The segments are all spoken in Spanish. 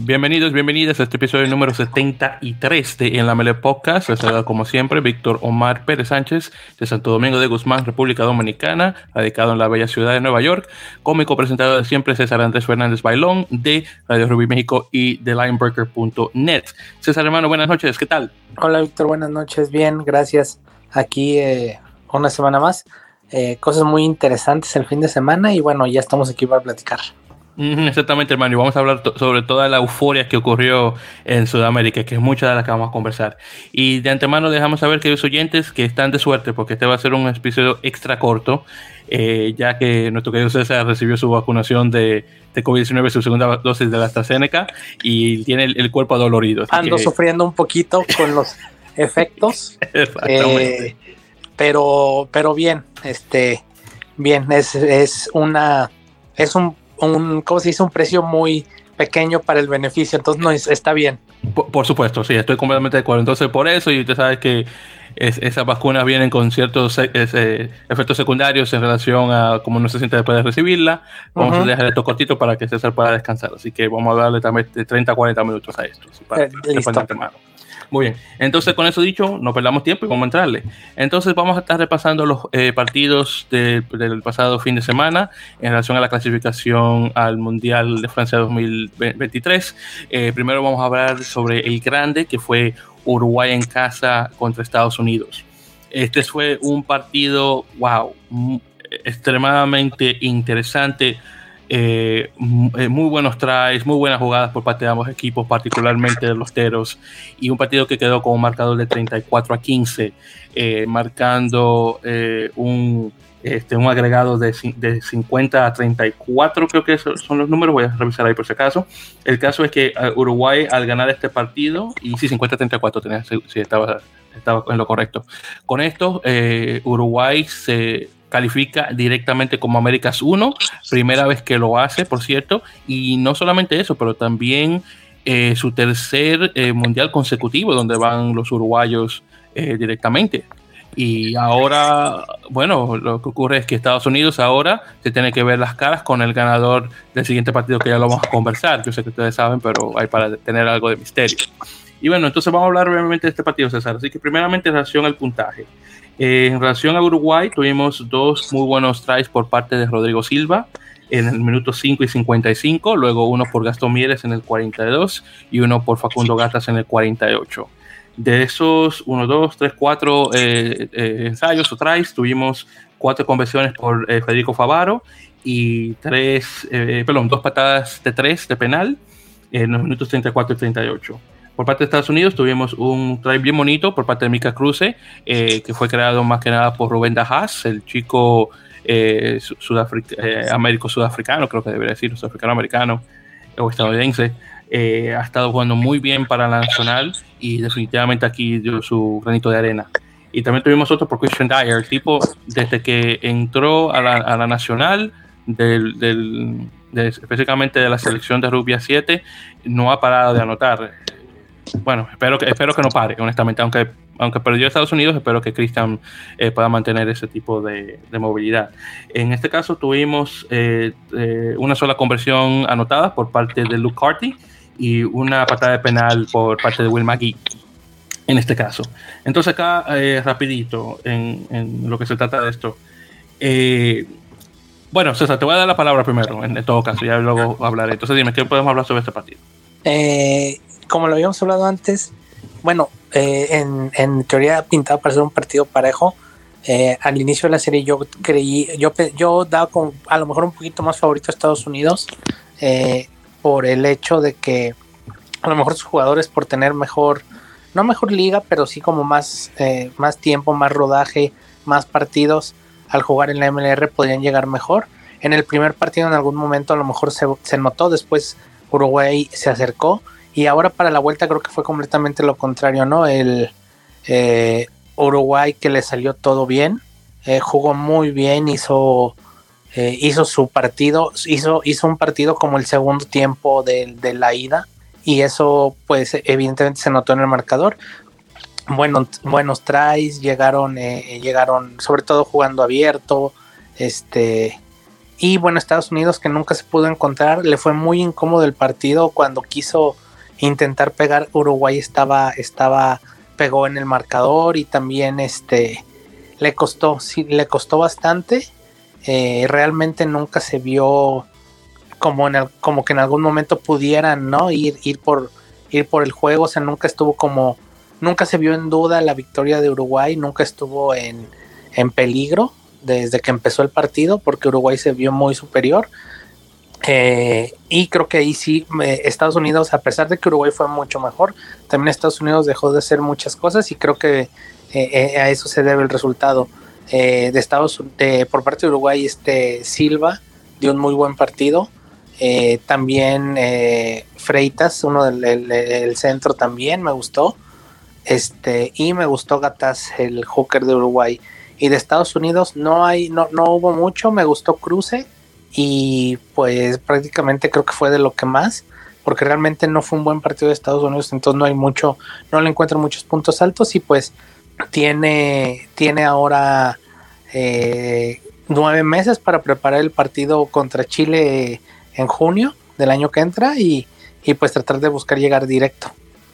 Bienvenidos, bienvenidas a este episodio número 73 de En la Mele Podcast. Les saluda como siempre Víctor Omar Pérez Sánchez de Santo Domingo de Guzmán, República Dominicana, radicado en la bella ciudad de Nueva York. Cómico presentador de siempre César Andrés Fernández Bailón de Radio Rubí México y de Linebreaker.net. César hermano, buenas noches, ¿qué tal? Hola Víctor, buenas noches, bien, gracias. Aquí eh, una semana más. Eh, cosas muy interesantes el fin de semana y bueno, ya estamos aquí para platicar. Exactamente, hermano. Y vamos a hablar sobre toda la euforia que ocurrió en Sudamérica, que es mucha de la que vamos a conversar. Y de antemano dejamos saber, que los oyentes, que están de suerte, porque este va a ser un episodio extra corto, eh, ya que nuestro querido César recibió su vacunación de, de COVID-19, su segunda dosis de la AstraZeneca, y tiene el, cuerpo adolorido. Ando sufriendo un poquito con los efectos. eh, pero, pero bien, este, bien, es, es una, es un un, ¿cómo se dice? Un precio muy pequeño para el beneficio, entonces no está bien. Por, supuesto, sí, estoy completamente de acuerdo. Entonces, por eso, y usted sabe que esas vacunas vienen con ciertos eh, efectos secundarios en relación a cómo no se siente después de recibirla. Vamos a dejar esto cortito para que César pueda descansar. Así que vamos a darle también de 30 a 40 minutos a esto. Para, eh, muy bien, entonces con eso dicho, no perdamos tiempo y vamos a entrarle. Entonces vamos a estar repasando los eh, partidos del pasado fin de semana en relación a la clasificación al Mundial de Francia 2023. Eh, primero vamos a hablar sobre el grande que fue Uruguay en casa contra Estados Unidos. Este fue un partido, wow, extremadamente interesante eh, eh, muy buenos tries, muy buenas jugadas por parte de ambos equipos, particularmente de los Teros, y un partido que quedó con un marcador de 34 a 15, eh, marcando un, este, un agregado de, de, 50 a 34, creo que son los números, voy a revisar ahí por si acaso. El caso es que Uruguay al ganar este partido, y sí, 50 a 34, tenía, sí, estaba, estaba en lo correcto. Con esto, Uruguay se califica directamente como Américas 1, primera vez que lo hace, por cierto, y no solamente eso, pero también eh, su tercer eh, mundial consecutivo, donde van los uruguayos eh, directamente. Y ahora, bueno, lo que ocurre es que Estados Unidos ahora se tiene que ver las caras con el ganador del siguiente partido que ya lo vamos a conversar. Yo sé que ustedes saben, pero hay para tener algo de misterio. Y bueno, entonces vamos a hablar brevemente de este partido, César. Así que primeramente en relación al puntaje. Eh, en relación a Uruguay, tuvimos dos muy buenos tries por parte de Rodrigo Silva en el minuto 5 y 55, luego uno por Gastón Mieres en el 42 y uno por Facundo Gatas en el 48. De esos 1, 2, 3, 4 ensayos o tries, tuvimos cuatro conversiones por eh, Federico Favaro y tres, eh, perdón, dos patadas de tres de penal en los minutos 34 y 38. Por parte de Estados Unidos tuvimos un try bien bonito por parte de Mika Cruze, eh, que fue creado más que nada por Rubén Dajas, el chico eh, eh, américo-sudafricano, creo que debería decir, sudafricano-americano o estadounidense. ha estado jugando muy bien para la nacional y definitivamente aquí dio su granito de arena. Y también tuvimos otro por Christian Dyer, el tipo desde que entró a la, nacional, del, específicamente de la selección de Rubia 7, no ha parado de anotar bueno, espero que, espero que no pare, honestamente, aunque, aunque perdió Estados Unidos, espero que Christian eh, pueda mantener ese tipo de, movilidad. En este caso tuvimos eh, eh, una sola conversión anotada por parte de Luke Carty y una patada de penal por parte de Will McGee, en este caso. Entonces acá, rapidito, en, lo que se trata de esto. bueno, César, te voy a dar la palabra primero, en, todo caso, ya luego hablaré. Entonces dime, ¿qué podemos hablar sobre este partido? Eh, como lo habíamos hablado antes, bueno, eh, en, teoría pintaba para ser un partido parejo. Eh, al inicio de la serie yo creí, yo, yo daba con, a lo mejor un poquito más favorito a Estados Unidos eh, por el hecho de que a lo mejor sus jugadores por tener mejor, no mejor liga, pero sí como más, más tiempo, más rodaje, más partidos al jugar en la MLR podrían llegar mejor. En el primer partido en algún momento a lo mejor se, se notó, después Uruguay se acercó y ahora para la vuelta creo que fue completamente lo contrario, ¿no? El eh, Uruguay que le salió todo bien, eh, jugó muy bien, hizo, eh, hizo su partido, hizo, hizo un partido como el segundo tiempo de, la ida y eso pues evidentemente se notó en el marcador. Bueno, buenos tries, llegaron, llegaron sobre todo jugando abierto, este, Y bueno, Estados Unidos que nunca se pudo encontrar, le fue muy incómodo el partido cuando quiso intentar pegar. Uruguay estaba, estaba, pegó en el marcador y también este le costó, sí, le costó bastante. Eh, realmente nunca se vio como, en el, como que en algún momento pudieran ¿no? ir, ir, por, ir por el juego. O sea, nunca estuvo como, nunca se vio en duda la victoria de Uruguay, nunca estuvo en, en peligro desde que empezó el partido, porque Uruguay se vio muy superior. Eh, y creo que ahí sí, eh, Estados Unidos, a pesar de que Uruguay fue mucho mejor, también Estados Unidos dejó de hacer muchas cosas y creo que eh, a eso se debe el resultado. de Estados por parte de Uruguay, este Silva dio un muy buen partido. también Freitas, uno del centro también me gustó. Este, y me gustó Gatas, el hooker de Uruguay. Y de Estados Unidos no hay, no, no hubo mucho, me gustó Cruce y pues prácticamente creo que fue de lo que más, porque realmente no fue un buen partido de Estados Unidos, entonces no hay mucho, no le encuentro muchos puntos altos y pues tiene, tiene ahora eh, nueve meses para preparar el partido contra Chile en junio del año que entra y, y pues tratar de buscar llegar directo.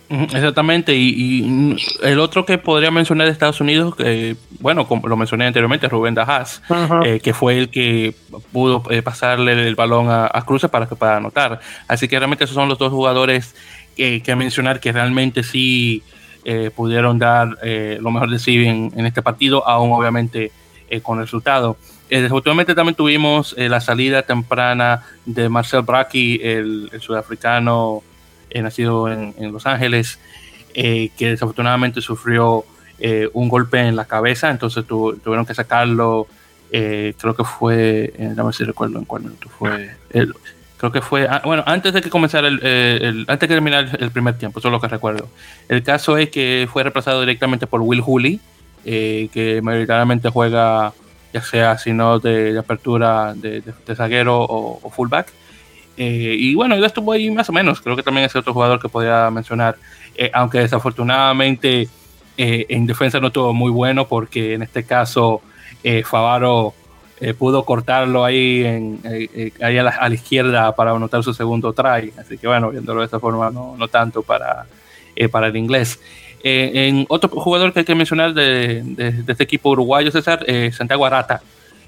Exactamente, y, el otro que podría mencionar de Estados Unidos, que bueno, como lo mencioné anteriormente, Rubén Dajas, eh, que fue el que pudo eh, pasarle el balón a, a Cruces para que pueda anotar. Así que realmente esos son los dos jugadores que, que mencionar que realmente sí eh, pudieron dar lo mejor de sí en, este partido, aún obviamente con el resultado. desafortunadamente también tuvimos la salida temprana de Marcel Bracchi, el sudafricano eh, nacido en, Los Ángeles, eh, que desafortunadamente sufrió eh, un golpe en la cabeza, entonces tuvieron que sacarlo, creo que fue, no si recuerdo en cuál fue, creo que fue, ah, bueno, antes de que comenzara el, antes de terminar el primer tiempo, eso es lo que recuerdo. El caso es que fue reemplazado directamente por Will Hooley, que mayoritariamente juega ya sea sino de, de apertura de, zaguero o, fullback. Eh, y bueno, yo estuvo ahí más o menos. Creo que también es otro jugador que podía mencionar. Eh, aunque desafortunadamente eh, en defensa no estuvo muy bueno porque en este caso Favaro pudo cortarlo ahí, en, ahí a, la, izquierda para anotar su segundo try. Así que bueno, viéndolo de esta forma, no, no tanto para, para el inglés. en otro jugador que hay que mencionar de, de este equipo uruguayo, César, Santiago Arata.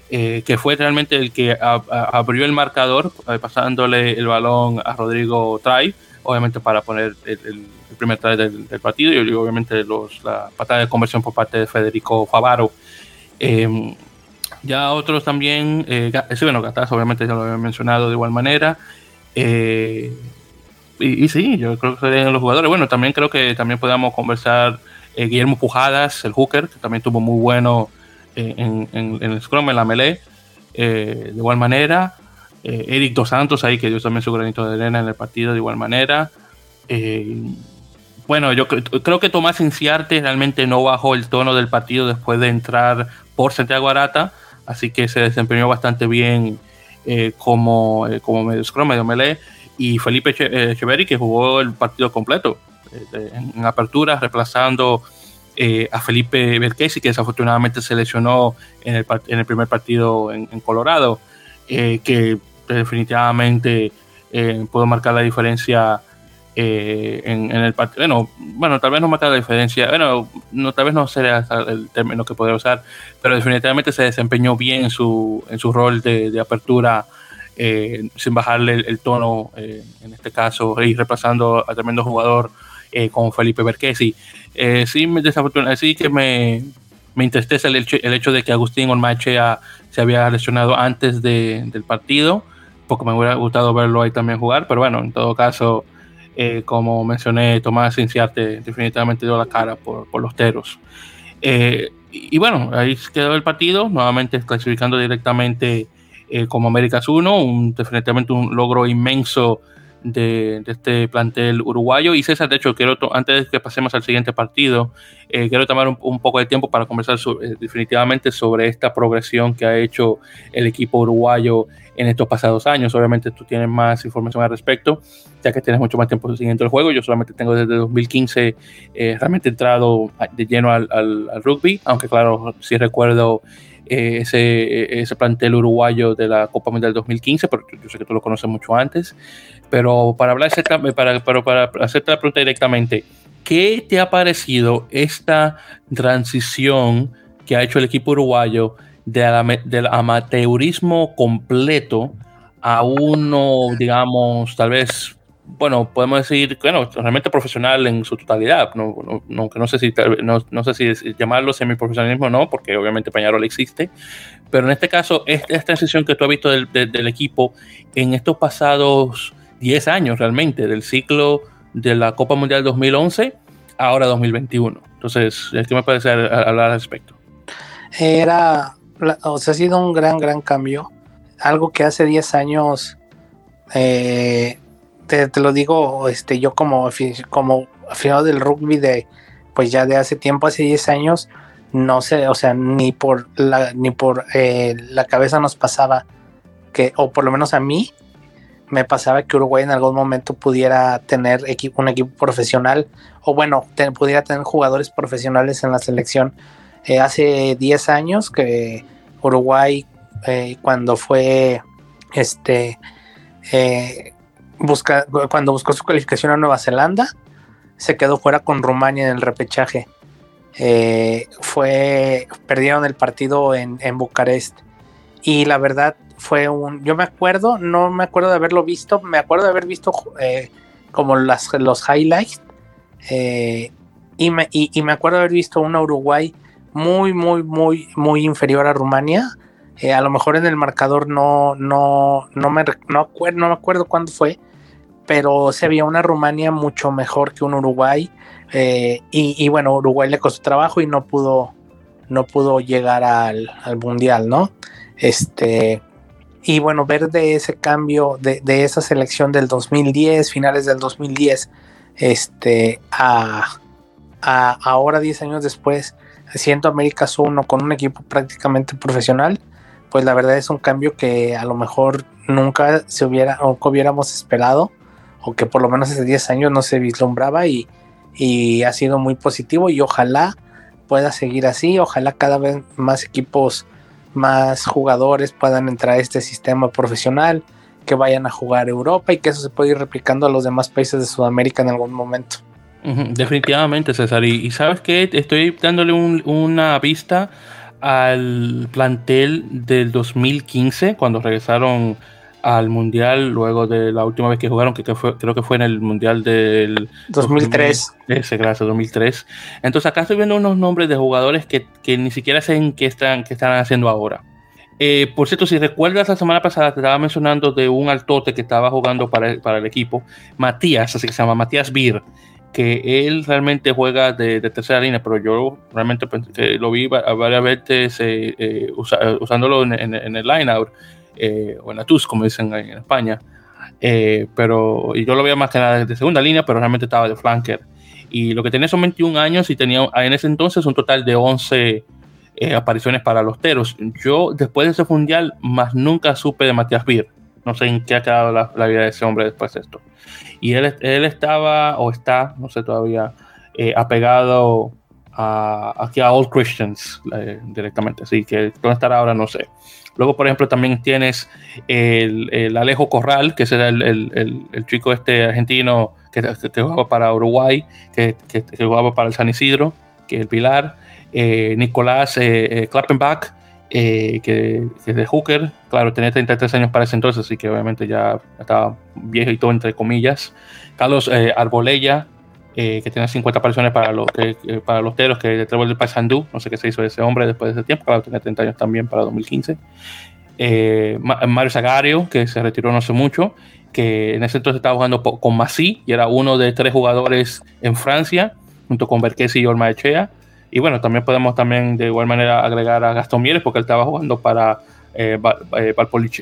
Eh, que fue realmente el que abrió el marcador, eh, pasándole el balón a Rodrigo Trai, obviamente para poner el, primer try del, partido y obviamente la patada de conversión por parte de Federico Favaro. Em, ya otros también, eh, sí, bueno, Gataz obviamente ya lo había mencionado de igual manera. y, sí, yo creo que serían los jugadores. Bueno, también creo que también podemos conversar Guillermo Pujadas, el hooker, que también tuvo muy bueno en, el Scrum, en la melee. Eh, de igual manera, eh, Eric Dos Santos ahí, que dio también su granito de arena en el partido, de igual manera. Eh, bueno, yo creo que Tomás Inciarte realmente no bajó el tono del partido después de entrar por Santiago Arata, así que se desempeñó bastante bien como, como medio scrum, medio melee, y Felipe Echeverri que jugó el partido completo en, en apertura, reemplazando eh, a Felipe Berquesi, que desafortunadamente se lesionó en el, en el primer partido en, Colorado, eh, que definitivamente eh, pudo marcar la diferencia en, el partido. Bueno, bueno, tal vez no marcar la diferencia, bueno, no, tal vez no sería el término que podría usar, pero definitivamente se desempeñó bien en su, en su rol de, apertura. sin bajarle el, tono, en este caso, y reemplazando a tremendo jugador con Felipe Berquesi. Eh, sí, desafortunadamente, sí que me, me entristece el hecho, el hecho de que Agustín Ormachea se había lesionado antes del partido, porque me hubiera gustado verlo ahí también jugar, pero bueno, en todo caso, eh, como mencioné, Tomás Inciarte definitivamente dio la cara por, por los teros. Eh, y, bueno, ahí quedó el partido, nuevamente clasificando directamente como Américas 1, un, definitivamente un logro inmenso de, este plantel uruguayo. Y César, de hecho, quiero antes de que pasemos al siguiente partido, eh, quiero tomar un, poco de tiempo para conversar eh, definitivamente sobre esta progresión que ha hecho el equipo uruguayo en estos pasados años. Obviamente tú tienes más información al respecto, ya que tienes mucho más tiempo siguiendo el juego. Yo solamente tengo desde 2015 eh, realmente entrado de lleno al, al, rugby, aunque claro, sí recuerdo eh, ese, ese plantel uruguayo de la Copa Mundial 2015, pero yo sé que tú lo conoces mucho antes. Pero para hablar para, para, para hacerte la pregunta directamente, ¿qué te ha parecido esta transición que ha hecho el equipo uruguayo del amateurismo completo a uno, digamos, tal vez bueno, podemos decir, bueno, realmente profesional en su totalidad, no, no, no sé si, no, no, sé si llamarlo semiprofesionalismo o no, porque obviamente Peñarol existe, pero en este caso, esta, transición que tú has visto del, del, equipo en estos pasados 10 años realmente, del ciclo de la Copa Mundial 2011 ahora 2021. Entonces, ¿qué me parece hablar al respecto? Era, o sea, ha sido un gran, gran cambio. Algo que hace 10 años eh, te, lo digo este, yo como, como aficionado del rugby de, pues ya de hace tiempo, hace 10 años, no sé, o sea, ni por la, ni por eh, la cabeza nos pasaba que, o por lo menos a mí, me pasaba que Uruguay en algún momento pudiera tener un equipo profesional, o bueno, pudiera tener jugadores profesionales en la selección. Eh, hace 10 años que Uruguay, eh, cuando fue este cuando buscó su calificación a Nueva Zelanda, se quedó fuera con Rumania en el repechaje. Eh, fue, perdieron el partido en, Bucarest. Y la verdad fue un, yo me acuerdo, no me acuerdo de haberlo visto, me acuerdo de haber visto eh, como las, los highlights. Eh, y, me, y, me acuerdo de haber visto una Uruguay muy, muy, muy, muy inferior a Rumania. a lo mejor en el marcador no, no, no, me, no, no me acuerdo cuándo fue, pero se veía una Rumania mucho mejor que un Uruguay. Eh, y, bueno, Uruguay le costó trabajo y no pudo, no pudo llegar al, mundial, ¿no? Este, y bueno, ver de ese cambio, de, esa selección del 2010, finales del 2010, este, a, ahora 10 años después, siendo Américas 1 con un equipo prácticamente profesional, pues la verdad es un cambio que a lo mejor nunca se hubiera o hubiéramos esperado o que por lo menos hace 10 años no se vislumbraba y, ha sido muy positivo y ojalá pueda seguir así, ojalá cada vez más equipos, más jugadores puedan entrar a este sistema profesional, que vayan a jugar Europa y que eso se pueda ir replicando a los demás países de Sudamérica en algún momento. definitivamente, César. Y, sabes que estoy dándole una vista al plantel del 2015, cuando regresaron al Mundial luego de la última vez que jugaron, que, fue, creo que fue en el Mundial del 2003. ese, gracias, 2003. Entonces acá estoy viendo unos nombres de jugadores que, que ni siquiera sé qué están, qué están haciendo ahora. Eh, por cierto, si recuerdas la semana pasada te estaba mencionando de un altote que estaba jugando para el, para el equipo, Matías, así que se llama Matías Bir, que él realmente juega de, tercera línea, pero yo realmente lo vi varias veces eh, eh, usándolo en, en, en el line-out eh, o en TUS, como dicen en España. Eh, pero yo lo veía más que nada de segunda línea, pero realmente estaba de flanker. Y lo que tenía son 21 años y tenía en ese entonces un total de 11 eh, apariciones para los Teros. Yo después de ese mundial más nunca supe de Matías Bir. No sé en qué ha quedado la, vida de ese hombre después de esto. Y él, él estaba o está, no sé todavía, apegado a, aquí a All Christians directamente. Así que dónde estará ahora no sé. Luego, por ejemplo, también tienes el, Alejo Corral, que será el, el, chico este argentino que, jugaba para Uruguay, que, jugaba para el San Isidro, que es el Pilar. Eh, Nicolás eh, eh Klappenbach, eh, que, es de Hooker. Claro, tenía 33 años para ese entonces, así que obviamente ya estaba viejo y todo, entre comillas. Carlos Arbolella, que tiene 50 apariciones para los, para los teros, que detrás del Paisandú, no sé qué se hizo de ese hombre después de ese tiempo, claro, tenía 30 años también para 2015. Eh, Mario Zagario, que se retiró no hace mucho, que en ese entonces estaba jugando con Masí y era uno de tres jugadores en Francia, junto con Berquesi y Orma Echea. Y bueno, también podemos también de igual manera agregar a Gastón Mieres, porque él estaba jugando para eh, eh,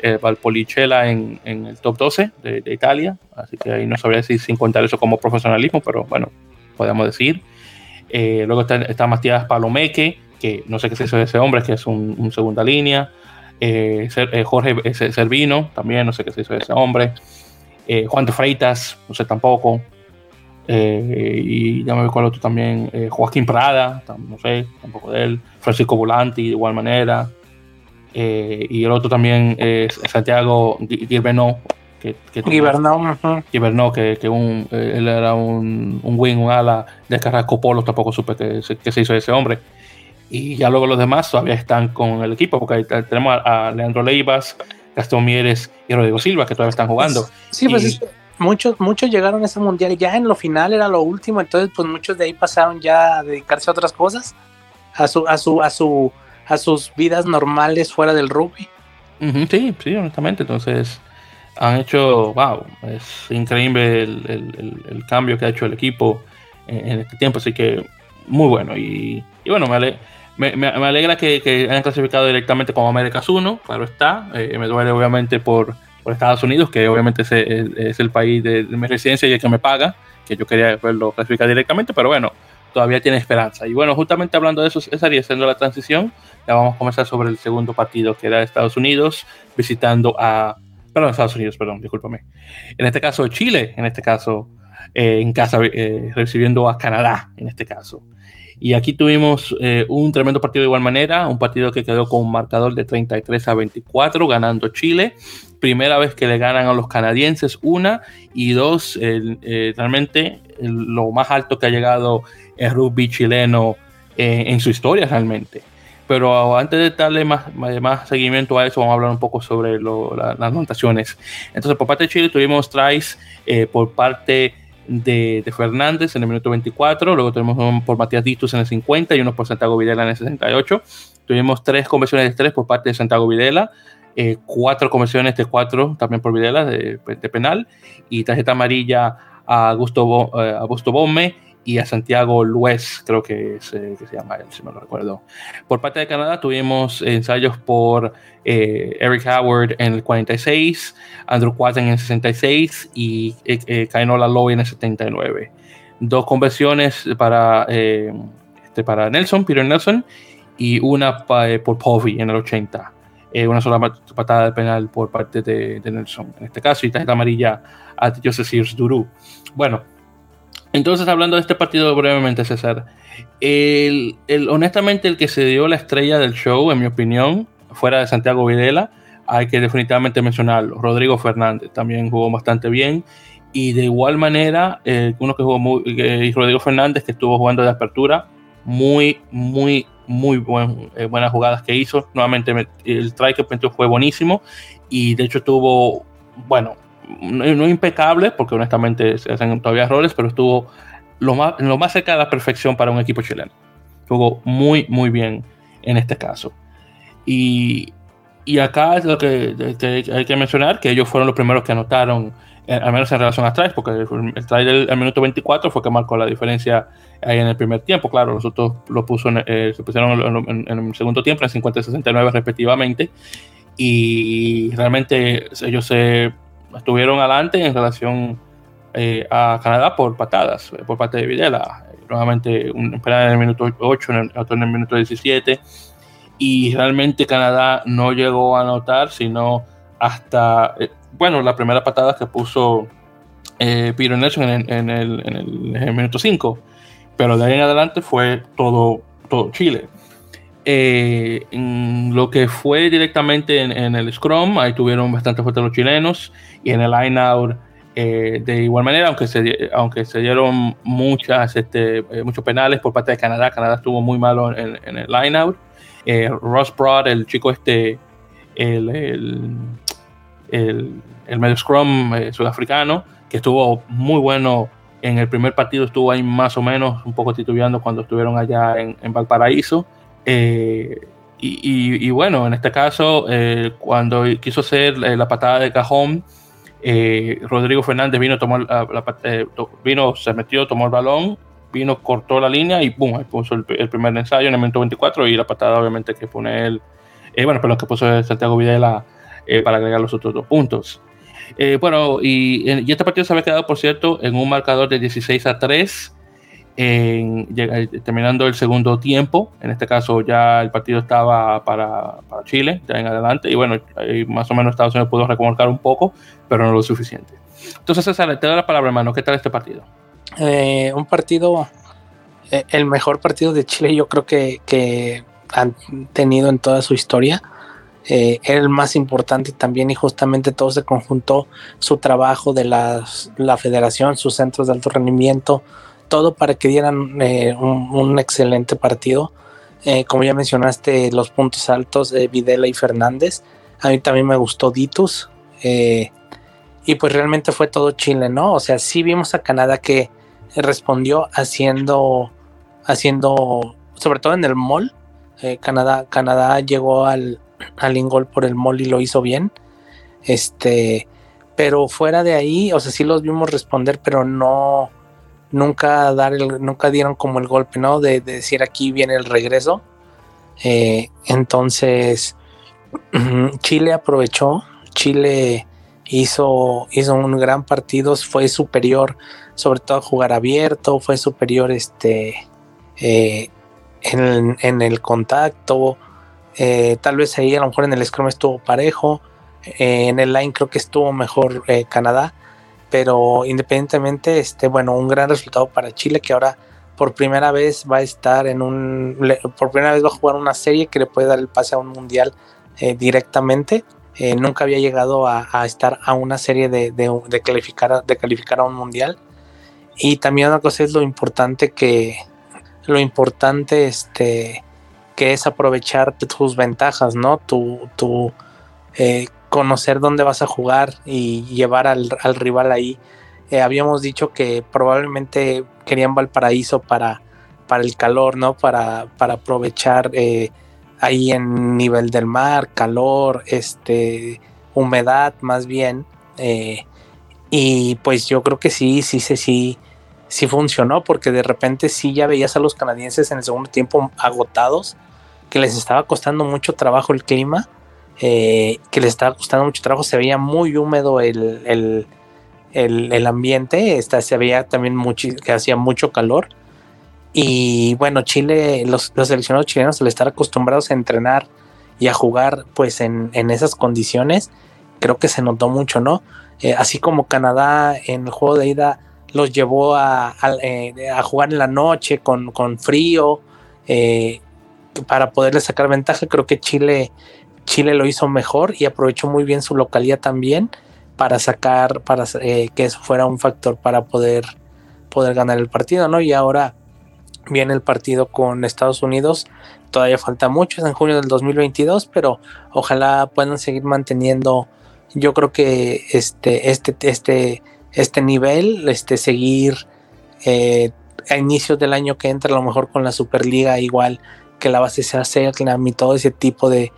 eh, Valpolicella en, el top 12 de, Italia, así que ahí no sabría decir sin contar eso como profesionalismo, pero bueno, podemos decir. luego está, Matías Palomeque, que no sé qué es eso de ese hombre, que es un, segunda línea. Jorge Servino, también no sé qué es eso de ese hombre. Juan de Freitas, no sé tampoco. y ya me recuerdo otro también, Joaquín Prada, no sé, tampoco de él. Francisco Volanti, de igual manera. Y el otro también es Santiago Guilbernó, que, que, que, un, él era un, un wing, un ala de Carrasco Polo, tampoco supe que, que se hizo ese hombre. Y ya luego los demás todavía están con el equipo, porque ahí tenemos a, Leandro Leivas, Gastón Mieres y Rodrigo Silva, que todavía están jugando. Sí, pues muchos, muchos llegaron a ese mundial ya en lo final era lo último, entonces pues muchos de ahí pasaron ya a dedicarse a otras cosas, a su, a su, a su, a sus vidas normales fuera del rugby. sí, sí, honestamente, entonces han hecho, wow, es increíble el, cambio que ha hecho el equipo en, este tiempo, así que muy bueno. Y, bueno, me, me, alegra que, hayan clasificado directamente como Américas 1, claro está. Eh, me duele obviamente por, por, Estados Unidos, que obviamente es, es, el país de, mi residencia y el que me paga, que yo quería verlo clasificar directamente, pero bueno, todavía tiene esperanza. Y bueno, justamente hablando de eso, estaría haciendo la transición, ya vamos a comenzar sobre el segundo partido, que era Estados Unidos, visitando a perdón, Estados Unidos, perdón, discúlpame. En este caso, Chile, en este caso, eh, en casa, eh, recibiendo a Canadá, en este caso. Y aquí tuvimos eh, un tremendo partido de igual manera, un partido que quedó con un marcador de 33 a 24, ganando Chile. Primera vez que le ganan a los canadienses, una, y dos, realmente lo más alto que ha llegado el rugby chileno en su historia realmente. Pero antes de darle más, más seguimiento a eso, vamos a hablar un poco sobre las anotaciones. Entonces, por parte de Chile tuvimos tries eh, por parte de, Fernández en el minuto 24, luego tuvimos uno por Matías Distus en el 50 y uno por Santiago Videla en el 68. Tuvimos tres conversiones de tres por parte de Santiago Videla, eh, cuatro conversiones de cuatro también por Videla de, penal y tarjeta amarilla a Augusto, eh, Augusto Bomme y a Santiago Luez, creo que, es, eh, que se llama él, si me lo recuerdo. Por parte de Canadá tuvimos ensayos por eh, Eric Howard en el 46, Andrew Quatten en el 66 y eh, eh Kainola Lowe en el 79. Dos conversiones para, este, para Nelson, Peter Nelson, y una por Povey en el 80. una sola patada de penal por parte de, Nelson en este caso, y tarjeta amarilla a Joseph Sears Duru. Bueno, entonces, hablando de este partido brevemente, César, el, honestamente el que se dio la estrella del show, en mi opinión, fuera de Santiago Videla, hay que definitivamente mencionarlo. Rodrigo Fernández también jugó bastante bien. Y de igual manera, eh, uno que jugó muy, eh, Rodrigo Fernández, que estuvo jugando de apertura, muy, muy, muy eh, buenas jugadas que hizo. Nuevamente, el try que metió fue buenísimo. Y de hecho, tuvo, bueno, no, impecable, porque honestamente se hacen todavía errores, pero estuvo lo más, lo más cerca de la perfección para un equipo chileno. Jugó muy, muy bien en este caso. Y, y acá es lo que, hay que mencionar, que ellos fueron los primeros que anotaron, eh, al menos en relación a Trice, porque el try del minuto 24 fue que marcó la diferencia ahí en el primer tiempo. Claro, los otros lo puso eh, se pusieron en, en, el segundo tiempo, en 50 y 69 respectivamente. Y realmente ellos se estuvieron adelante en relación eh, a Canadá por patadas, eh, por parte de Videla. Nuevamente, un penal en el minuto 8, en el, otro en el minuto 17. Y realmente Canadá no llegó a anotar, sino hasta, eh, bueno, la primera patada que puso Peter Nelson en, el, en, el, minuto 5. Pero de ahí en adelante fue todo, todo Chile. En lo que fue directamente en, el Scrum, ahí tuvieron bastante fuerte los chilenos y en el line out eh, de igual manera, aunque se, aunque se dieron muchas, este, eh, muchos penales por parte de Canadá, Canadá estuvo muy malo en, el line out. Eh, Ross Broad, el chico este, el, el, medio scrum sudafricano, que estuvo muy bueno en el primer partido, estuvo ahí más o menos un poco titubeando cuando estuvieron allá en, en Valparaíso. Y, y, bueno, en este caso, cuando quiso hacer la patada de cajón, eh, Rodrigo Fernández vino, tomó la, eh, vino, se metió, tomó el balón, vino, cortó la línea y boom, puso el, primer ensayo en el momento 24 y la patada obviamente que pone él, eh, bueno, pero que puso Santiago Videla para agregar los otros dos puntos. bueno, y, y, este partido se había quedado, por cierto, en un marcador de 16 a 3 en, terminando el segundo tiempo. En este caso ya el partido estaba para, Chile, ya en adelante. Y bueno, más o menos Estados Unidos pudo recomorcar un poco, pero no lo suficiente. Entonces, César, te doy la palabra, hermano. ¿Qué tal este partido? Eh, un partido, eh, el mejor partido de Chile yo creo que, han tenido en toda su historia. eh, era el más importante también y justamente todo se conjuntó su trabajo de la federación, sus centros de alto rendimiento, todo para que dieran eh, un, excelente partido. Eh, como ya mencionaste, los puntos altos de Videla y Fernández. A mí también me gustó Ditus. y pues realmente fue todo Chile, ¿no? O sea, sí vimos a Canadá que respondió haciendo, haciendo, sobre todo en el mall. Canadá, Canadá llegó al, al Ingol por el mall y lo hizo bien. Este, pero fuera de ahí, o sea, sí los vimos responder, pero no, nunca dar el, nunca dieron como el golpe, ¿no? De, decir aquí viene el regreso. Eh, entonces, Chile aprovechó, Chile hizo, hizo un gran partido, fue superior, sobre todo a jugar abierto, fue superior este, eh, en, en, el contacto, eh, tal vez ahí a lo mejor en el Scrum estuvo parejo. En el line creo que estuvo mejor Canadá. Pero independientemente, este, bueno, un gran resultado para Chile que ahora por primera vez va a estar en un. por primera vez va a jugar una serie que le puede dar el pase a un mundial directamente. nunca había llegado a, estar a una serie de, de, calificar, de calificar a un mundial. Y también una cosa es lo importante que. Lo importante, este que es aprovechar tus ventajas, ¿no? Tu, tu eh, conocer dónde vas a jugar y llevar al, rival ahí. Eh, habíamos dicho que probablemente querían Valparaíso para, para el calor, ¿no? Para, para aprovechar eh, ahí en nivel del mar, calor, este, humedad más bien. y pues yo creo que sí, sí, sí, sí, sí funcionó, porque de repente sí ya veías a los canadienses en el segundo tiempo agotados que les estaba costando mucho trabajo el clima, eh, que les estaba costando mucho trabajo, se veía muy húmedo el, ambiente, se veía también mucho, que hacía mucho calor. Y bueno, Chile, los, seleccionados chilenos, al estar acostumbrados a entrenar y a jugar pues en, esas condiciones, creo que se notó mucho, ¿no? Eh, así como Canadá en el juego de ida los llevó a, eh, jugar en la noche con, con frío, para poderle sacar ventaja. Creo que Chile, Chile lo hizo mejor y aprovechó muy bien su localidad también para sacar, para eh, que eso fuera un factor para poder, poder ganar el partido, ¿no? Y ahora viene el partido con Estados Unidos. Todavía falta mucho, es en junio del 2022, pero ojalá puedan seguir manteniendo. Yo creo que este, este, este, este nivel, este, seguir eh, a inicios del año que entra, a lo mejor con la Superliga igual que la base sea CERCLAM y todo ese tipo de,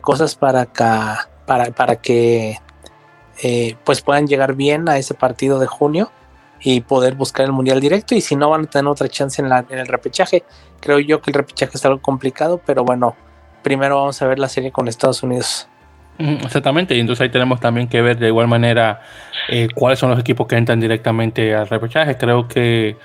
cosas para, para, para que eh, pues puedan llegar bien a ese partido de junio y poder buscar el mundial directo y si no van a tener otra chance en, la, en el repechaje. Creo yo que el repechaje es algo complicado, pero bueno, primero vamos a ver la serie con Estados Unidos. Exactamente, y entonces ahí tenemos también que ver de igual manera eh, cuáles son los equipos que entran directamente al repechaje. Creo que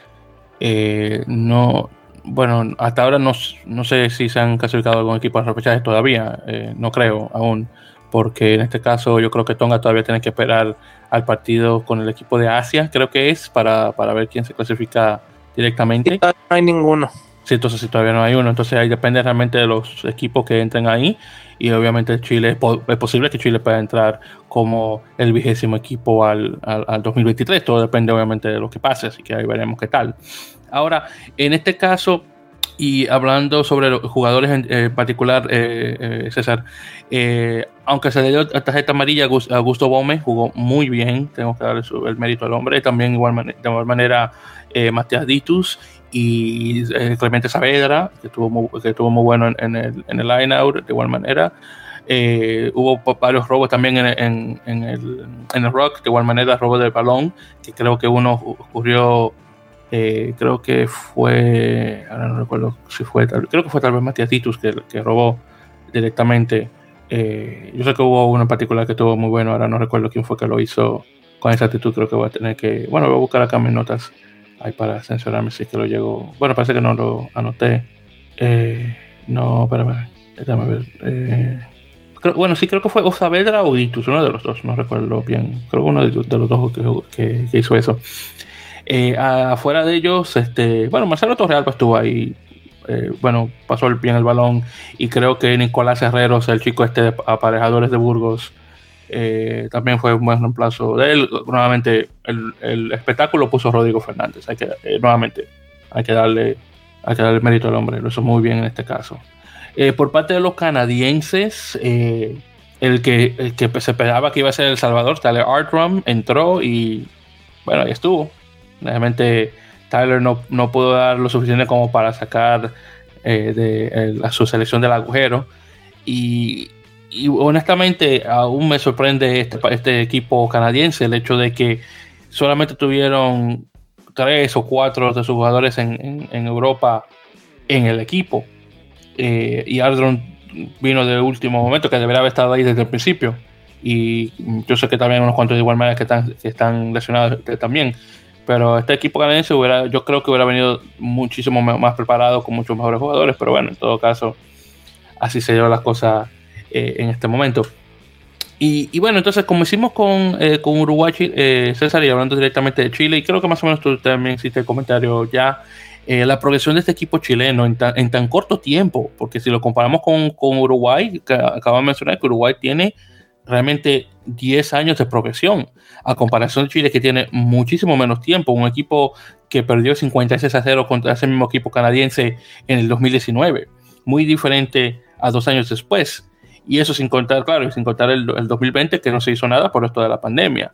eh, no, bueno, hasta ahora no, no, sé si se han clasificado algún equipo a repechaje todavía, eh, no creo aún, porque en este caso yo creo que Tonga todavía tiene que esperar al partido con el equipo de Asia, creo que es, para, ver quién se clasifica directamente. no hay ninguno. Entonces si todavía no hay uno, entonces ahí depende realmente de los equipos que entren ahí. Y obviamente Chile es, posible que Chile pueda entrar como el vigésimo equipo al, al, al 2023, todo depende obviamente de lo que pase, así que ahí veremos qué tal. Ahora, en este caso, y hablando sobre los jugadores en, particular, eh, eh, César, eh, aunque se le dio tarjeta amarilla a Augusto Gómez, jugó muy bien, tengo que darle el mérito al hombre, también igual de igual manera Matías Ditus y Clemente Saavedra, que estuvo muy, que estuvo muy bueno en, el, en el line-out, de igual manera. hubo varios robos también en, en, en, el, en el rock, de igual manera, robo del balón, que creo que uno ocurrió eh, creo que fue, ahora no recuerdo si fue, creo que fue tal vez Matías Titus que, que robó directamente. Eh, yo sé que hubo uno en particular que estuvo muy bueno, ahora no recuerdo quién fue que lo hizo con esa actitud. Creo que voy a tener que, bueno, voy a buscar acá mis notas ahí para censurarme si es que lo llegó. Bueno, parece que no lo anoté. Eh, no, espérame, déjame ver. bueno, sí, creo que fue o Saavedra o Ditus, uno de los dos, no recuerdo bien. Creo que uno de, los dos que, que hizo eso. Eh, afuera de ellos, este, bueno, Marcelo Torreal pues, estuvo ahí eh, bueno, pasó bien el balón y creo que Nicolás Herreros, el chico este de aparejadores de Burgos, eh, también fue un buen reemplazo de él. Nuevamente, el, espectáculo puso Rodrigo Fernández. Hay que, nuevamente, hay que, darle, hay que darle mérito al hombre. Lo hizo muy bien en este caso. por parte de los canadienses, el que, que se esperaba que iba a ser El Salvador, Tyler Artrum, entró y bueno, ahí estuvo. Realmente Tyler no, no pudo dar lo suficiente como para sacar eh, de, a su selección del agujero. Y, honestamente aún me sorprende este, este equipo canadiense el hecho de que solamente tuvieron tres o cuatro de sus jugadores en, en, Europa en el equipo. Eh, y Ardron vino de último momento, que debería haber estado ahí desde el principio. Y yo sé que también unos cuantos de igual manera que están, lesionados también. Pero este equipo canadiense hubiera, yo creo que hubiera venido muchísimo más preparado con muchos mejores jugadores. Pero bueno, en todo caso, así se llevan las cosas eh, en este momento. Y, bueno, entonces, como hicimos con, eh, con Uruguay, eh, César, y hablando directamente de Chile, y creo que más o menos tú también hiciste el comentario ya eh, la progresión de este equipo chileno en tan, corto tiempo, porque si lo comparamos con, Uruguay, que acabamos de mencionar que Uruguay tiene realmente 10 años de progresión, a comparación de Chile que tiene muchísimo menos tiempo, un equipo que perdió 56 a 0 contra ese mismo equipo canadiense en el 2019, muy diferente a dos años después. Y eso sin contar, claro, sin contar el, 2020 que no se hizo nada por esto de la pandemia.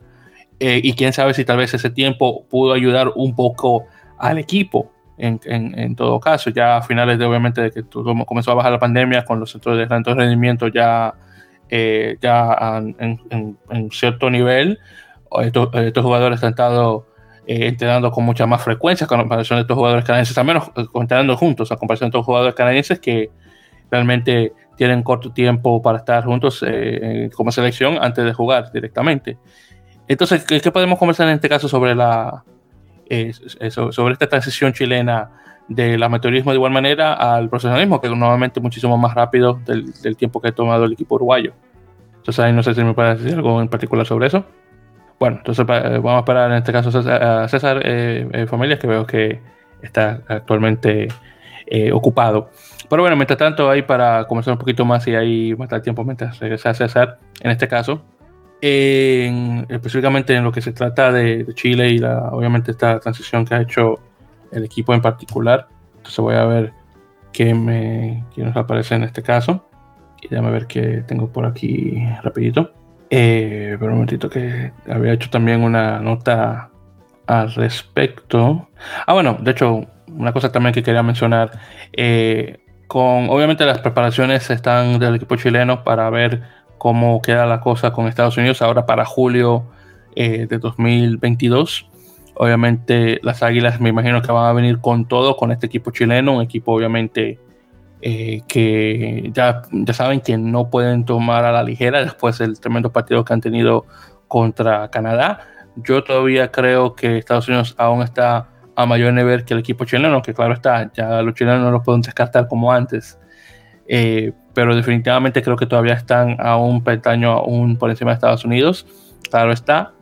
Eh, y quién sabe si tal vez ese tiempo pudo ayudar un poco al equipo en, todo caso. Ya a finales de, obviamente, de que comenzó a bajar la pandemia con los centros de alto rendimiento ya, eh, ya en, cierto nivel, estos, jugadores han estado eh, entrenando con mucha más frecuencia con comparación de estos jugadores canadienses, al menos eh, entrenando juntos, a comparación de estos jugadores canadienses que realmente tienen corto tiempo para estar juntos como selección antes de jugar directamente. Entonces, ¿qué podemos conversar en este caso sobre la, sobre esta transición chilena del amateurismo de igual manera al profesionalismo, que es nuevamente muchísimo más rápido del, tiempo que ha tomado el equipo uruguayo. Entonces ahí no sé si me puede decir algo en particular sobre eso. Bueno, entonces eh, vamos a esperar en este caso a César eh, eh, Familias, que veo que está actualmente ocupado. Pero bueno, mientras tanto, ahí para conversar un poquito más y ahí matar tiempo mientras regresa César, en este caso, específicamente en lo que se trata de, Chile y la, obviamente esta transición que ha hecho el equipo en particular. Entonces voy a ver qué, me, qué nos aparece en este caso. Y déjame ver qué tengo por aquí rapidito. Eh, pero un momentito que había hecho también una nota al respecto. Ah, bueno, de hecho, una cosa también que quería mencionar. Eh, obviamente las preparaciones están del equipo chileno para ver cómo queda la cosa con Estados Unidos ahora para julio eh, de 2022. Obviamente las Águilas me imagino que van a venir con todo, con este equipo chileno, un equipo obviamente eh, que ya, ya saben que no pueden tomar a la ligera después del tremendo partido que han tenido contra Canadá. Yo todavía creo que Estados Unidos aún está a mayor nivel que el equipo chileno, que claro está, ya los chilenos no los pueden descartar como antes. Eh, pero definitivamente creo que todavía están a un peldaño aún por encima de Estados Unidos. Claro está,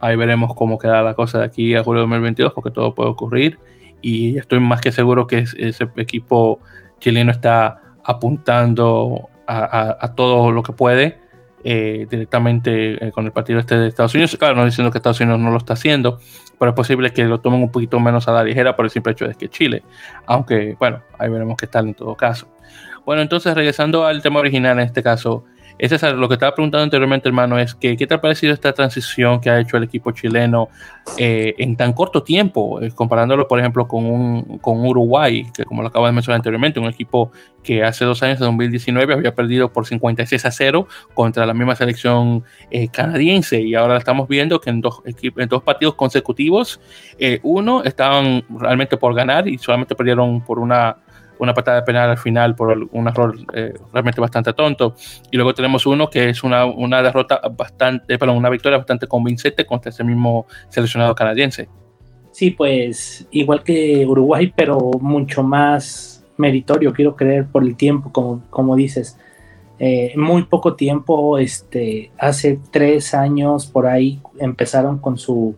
ahí veremos cómo queda la cosa de aquí a julio de 2022, porque todo puede ocurrir. Y estoy más que seguro que ese equipo chileno está apuntando a, todo lo que puede eh, directamente eh, con el partido este de Estados Unidos. Claro, no diciendo que Estados Unidos no lo está haciendo, pero es posible que lo tomen un poquito menos a la ligera por el simple hecho de que Chile. Aunque, bueno, ahí veremos qué tal en todo caso. Bueno, entonces regresando al tema original en este caso, es lo que estaba preguntando anteriormente, hermano, es que ¿qué te ha parecido esta transición que ha hecho el equipo chileno eh, en tan corto tiempo, eh, comparándolo, por ejemplo, con, un, con Uruguay, que como lo acabo de mencionar anteriormente, un equipo que hace dos años, en 2019, había perdido por 56 a 0 contra la misma selección eh, canadiense, y ahora estamos viendo que en dos, en dos partidos consecutivos, uno estaban realmente por ganar y solamente perdieron por una una patada penal al final por un error eh, realmente bastante tonto. Y luego tenemos uno que es una, una derrota bastante, perdón, una victoria bastante convincente contra ese mismo seleccionado canadiense. Sí, pues igual que Uruguay, pero mucho más meritorio, quiero creer, por el tiempo, como, como dices. Eh, muy poco tiempo, este, hace tres años por ahí empezaron con su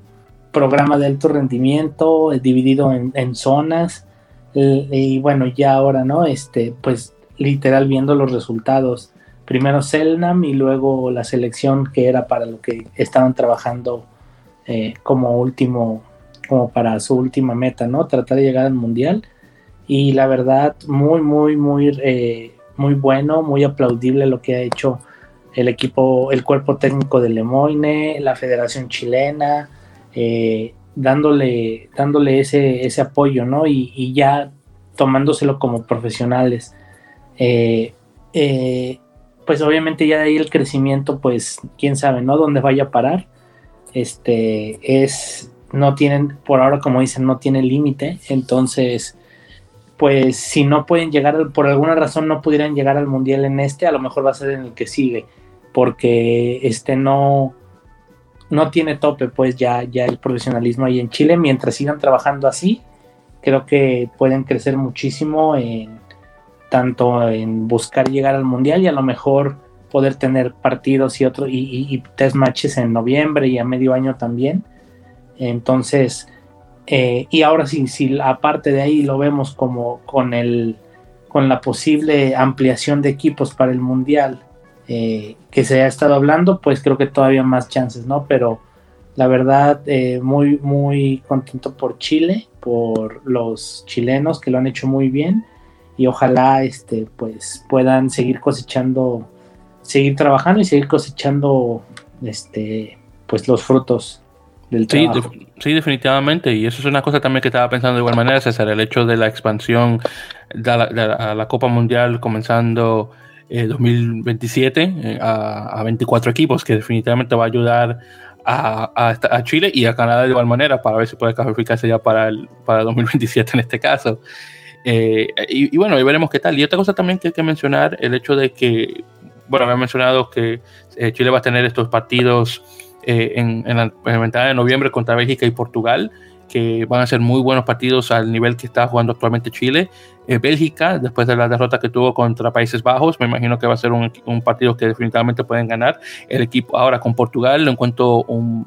programa de alto rendimiento, eh, dividido en zonas y bueno, ya ahora, ¿no? Este, pues literal viendo los resultados. Primero Selnam y luego la selección que era para lo que estaban trabajando eh, como último, como para su última meta, ¿no? Tratar de llegar al mundial. Y la verdad, muy, muy, muy, eh, muy bueno, muy aplaudible lo que ha hecho el equipo, el cuerpo técnico de Lemoine, la Federación Chilena, eh, dándole, dándole ese, ese apoyo, ¿no? Y, ya tomándoselo como profesionales. Eh, eh, pues obviamente ya de ahí el crecimiento, pues quién sabe, ¿no? Dónde vaya a parar. Este es, no tienen, por ahora como dicen, no tiene límite. Entonces, pues si no pueden llegar, por alguna razón no pudieran llegar al mundial en este, a lo mejor va a ser en el que sigue. Porque este no, no tiene tope, pues ya, ya el profesionalismo ahí en Chile. Mientras sigan trabajando así, creo que pueden crecer muchísimo en tanto en buscar llegar al mundial y a lo mejor poder tener partidos y otros y, test matches en noviembre y a medio año también. Entonces, eh, y ahora sí, si aparte de ahí lo vemos como con el con la posible ampliación de equipos para el mundial eh, que se ha estado hablando, pues creo que todavía más chances, ¿no? Pero la verdad, eh, muy, muy contento por Chile, por los chilenos que lo han hecho muy bien y ojalá este, pues puedan seguir cosechando, seguir trabajando y seguir cosechando este, pues los frutos del trabajo. Sí, definitivamente. Y eso es una cosa también que estaba pensando de igual manera, César, el hecho de la expansión de la Copa Mundial comenzando 2027 eh, eh, a, 24 equipos, que definitivamente va a ayudar a, Chile y a Canadá de igual manera para ver si puede clasificarse ya para el para 2027 en este caso. Eh, y, bueno, y veremos qué tal. Y otra cosa también que hay que mencionar, el hecho de que, bueno, había mencionado que Chile va a tener estos partidos en, la, en de noviembre contra Bélgica y Portugal que van a ser muy buenos partidos al nivel que está jugando actualmente Chile. Eh, Bélgica, después de la derrota que tuvo contra Países Bajos, me imagino que va a ser un, un partido que definitivamente pueden ganar. El equipo ahora con Portugal lo encuentro un,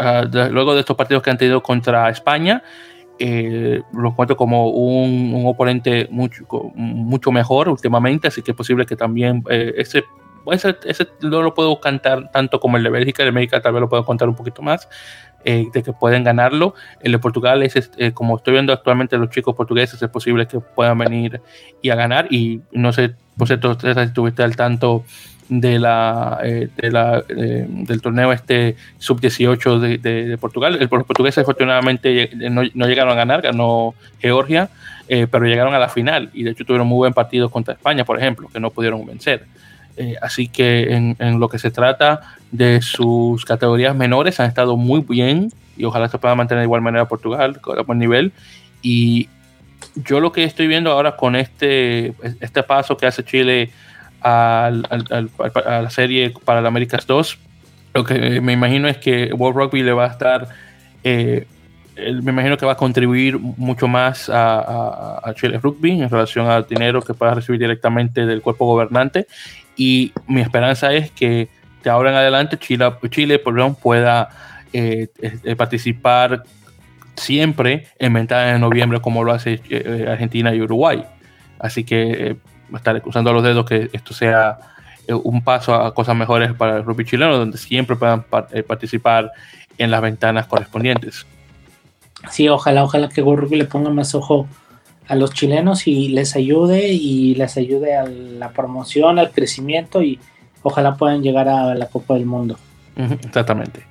uh, luego de estos partidos que han tenido contra España. Eh, lo encuentro como un, un, oponente mucho, mucho mejor últimamente, así que es posible que también eh, ese ese, ese, no lo puedo cantar tanto como el de Bélgica, el de América tal vez lo puedo contar un poquito más, eh, de que pueden ganarlo. El de Portugal es, eh, como estoy viendo actualmente los chicos portugueses, es posible que puedan venir y a ganar. Y no sé, por cierto, si estuviste al tanto de la, eh, del torneo este sub-18 de, de, Portugal. El, los portugueses afortunadamente no, no, llegaron a ganar, ganó Georgia, pero llegaron a la final y de hecho tuvieron muy buen partido contra España, por ejemplo, que no pudieron vencer. Eh, así que en, lo que se trata de sus categorías menores han estado muy bien y ojalá se pueda mantener de igual manera Portugal a buen nivel. Y yo lo que estoy viendo ahora con este, este paso que hace Chile a la serie para el Américas 2, lo que me imagino es que World Rugby le va a estar, eh, me imagino que va a contribuir mucho más a, Chile Rugby en relación al dinero que pueda recibir directamente del cuerpo gobernante y mi esperanza es que de ahora en adelante Chile, Chile pueda eh, eh, participar siempre en ventanas de noviembre como lo hace eh, Argentina y Uruguay. Así que estaré cruzando los dedos que esto sea un paso a cosas mejores para el rugby chileno, donde siempre puedan participar en las ventanas correspondientes. Sí, ojalá, ojalá que Rugby le ponga más ojo a los chilenos y les ayude y les ayude a la promoción, al crecimiento y ojalá puedan llegar a la Copa del Mundo. Exactamente.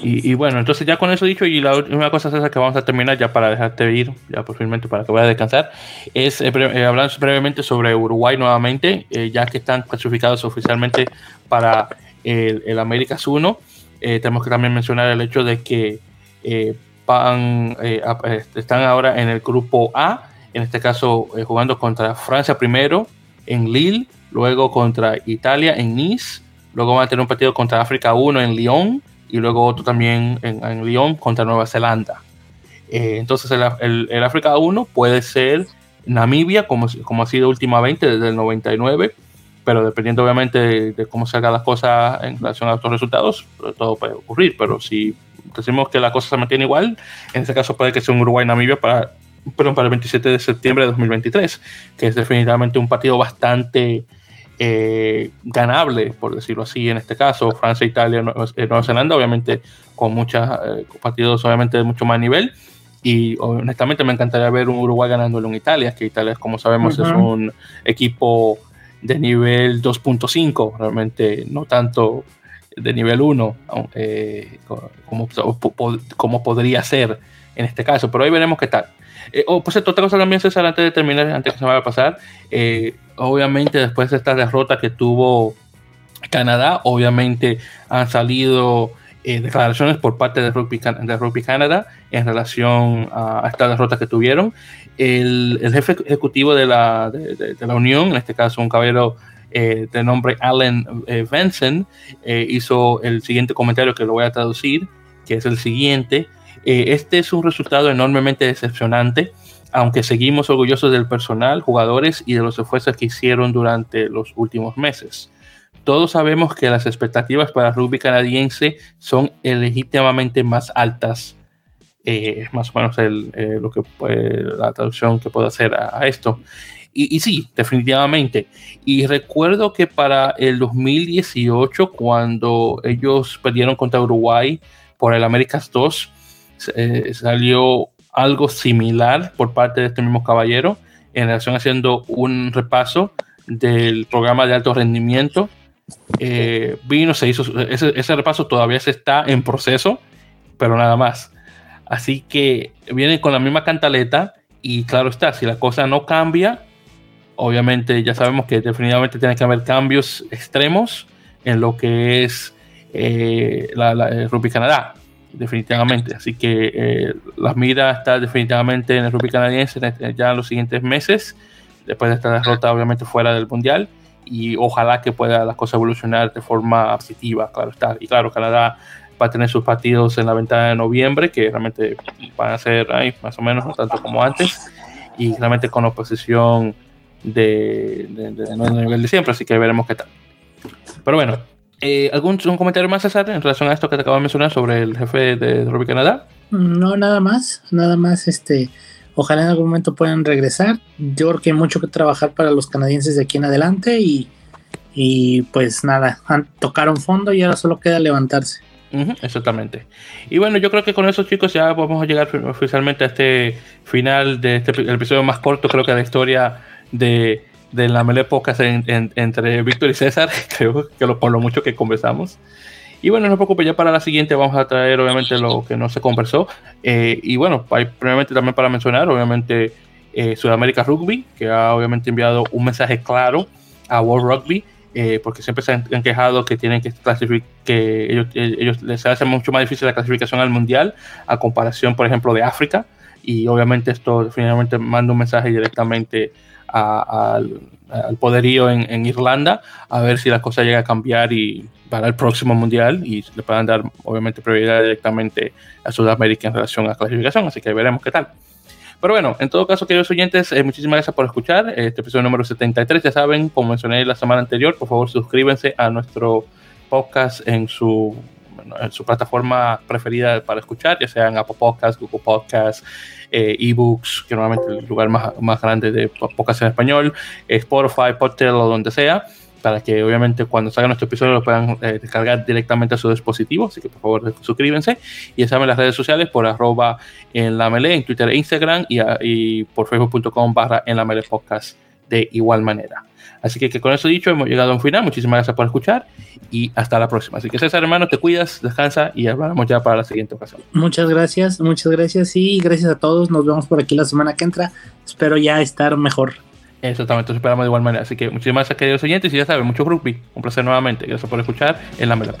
Y, bueno, entonces ya con eso dicho, y la última cosa esa que vamos a terminar ya para dejarte ir, ya posiblemente para que vayas a descansar, es eh, eh, hablar brevemente sobre Uruguay nuevamente, eh, ya que están clasificados oficialmente para el, el Américas 1. tenemos que también mencionar el hecho de que van, están ahora en el grupo A en este caso eh, jugando contra Francia primero en Lille, luego contra Italia en Nice, luego van a tener un partido contra África 1 en Lyon y luego otro también en, en Lyon contra Nueva Zelanda. Eh, entonces el, el, África 1 puede ser Namibia, como, como ha sido últimamente desde el 99, pero dependiendo obviamente de, cómo salgan las cosas en relación a estos resultados, todo puede ocurrir, pero si decimos que la cosa se mantiene igual, en este caso puede que sea un Uruguay-Namibia para perdón, para el 27 de septiembre de 2023, que es definitivamente un partido bastante eh, ganable, por decirlo así, en este caso, Francia, Italia, Nueva, Zelanda, obviamente con muchos partidos obviamente de mucho más nivel. Y honestamente me encantaría ver un Uruguay ganándole un Italia, que Italia, como sabemos, es un equipo de nivel 2.5, realmente no tanto de nivel 1, eh, como, como, podría ser en este caso, pero ahí veremos qué tal. Eh, oh, otra cosa también, César, antes de terminar, antes que se vaya a pasar, eh, obviamente después de esta derrota que tuvo Canadá, obviamente han salido eh, declaraciones por parte de Rugby, de Canada en relación a, esta derrota que tuvieron. El, jefe ejecutivo de la, de, la Unión, en este caso un caballero eh, de nombre Allen Benson, hizo el siguiente comentario que lo voy a traducir, que es el siguiente. Este es un resultado enormemente decepcionante, aunque seguimos orgullosos del personal, jugadores y de los esfuerzos que hicieron durante los últimos meses. Todos sabemos que las expectativas para rugby canadiense son legítimamente más altas más o menos el, lo que la traducción que puedo hacer a, esto. Y, sí, definitivamente. Y recuerdo que para el 2018, cuando ellos perdieron contra Uruguay por el Américas 2, eh, salió algo similar por parte de este mismo caballero en relación haciendo un repaso del programa de alto rendimiento. Eh, vino, se hizo, ese, ese repaso todavía se está en proceso, pero nada más. Así que viene con la misma cantaleta y claro está, si la cosa no cambia, obviamente ya sabemos que definitivamente tiene que haber cambios extremos en lo que es eh, la, el Rugby Canadá, definitivamente. Así que eh, la mira está definitivamente en el Rugby canadiense ya en los siguientes meses, después de esta derrota obviamente fuera del Mundial, y ojalá que pueda las cosas evolucionar de forma positiva, claro está. Y claro, Canadá va a tener sus partidos en la ventana de noviembre, que realmente van a ser ahí más o menos, no tanto como antes, y realmente con oposición de, de, nivel de siempre, así que veremos qué tal. Pero bueno, eh, ¿algún comentario más, César, en relación a esto que te acabo de mencionar sobre el jefe de Rugby Canadá? No, nada más, nada más, este, ojalá en algún momento puedan regresar. Yo creo que hay mucho que trabajar para los canadienses de aquí en adelante y, y pues nada, tocaron fondo y ahora solo queda levantarse. exactamente. Y bueno, yo creo que con eso, chicos, ya vamos a llegar oficialmente a este final de este el episodio más corto, creo que de la historia de, de la Mele Podcast entre Víctor y César, creo que lo, por lo mucho que conversamos. Y bueno, no se preocupe, ya para la siguiente vamos a traer obviamente lo que no se conversó. Eh, y bueno, previamente también para mencionar, obviamente, eh, Sudamérica Rugby, que ha obviamente enviado un mensaje claro a World Rugby, eh, porque siempre se han, quejado que tienen que clasificar, que ellos, ellos les hace mucho más difícil la clasificación al mundial a comparación, por ejemplo, de África. Y obviamente esto finalmente manda un mensaje directamente al, poderío en, Irlanda, a ver si la cosa llega a cambiar y para el próximo mundial y le puedan dar obviamente prioridad directamente a Sudamérica en relación a la clasificación, así que veremos qué tal. Pero bueno, en todo caso, queridos oyentes, eh, muchísimas gracias por escuchar este episodio número 73. Ya saben, como mencioné la semana anterior, por favor suscríbanse a nuestro podcast en su su plataforma preferida para escuchar, ya sean Apple Podcasts, Google Podcasts, eh, ebooks, que normalmente es el lugar más, más grande de podcast en español, Spotify, Podtail o donde sea, para que obviamente cuando salga nuestro episodio lo puedan eh, descargar directamente a su dispositivo. Así que por favor suscríbanse y ya saben las redes sociales por arroba en la mele, en Twitter e Instagram y, y por facebook.com barra en la mele podcast de igual manera. Así que, con eso dicho, hemos llegado a un final. Muchísimas gracias por escuchar y hasta la próxima. Así que César, hermano, te cuidas, descansa y hablamos ya para la siguiente ocasión. Muchas gracias, muchas gracias y gracias a todos. Nos vemos por aquí la semana que entra. Espero ya estar mejor. Exactamente, esperamos de igual manera. Así que muchísimas gracias, queridos oyentes. Y ya saben, mucho rugby. Un placer nuevamente. Gracias por escuchar en la Mela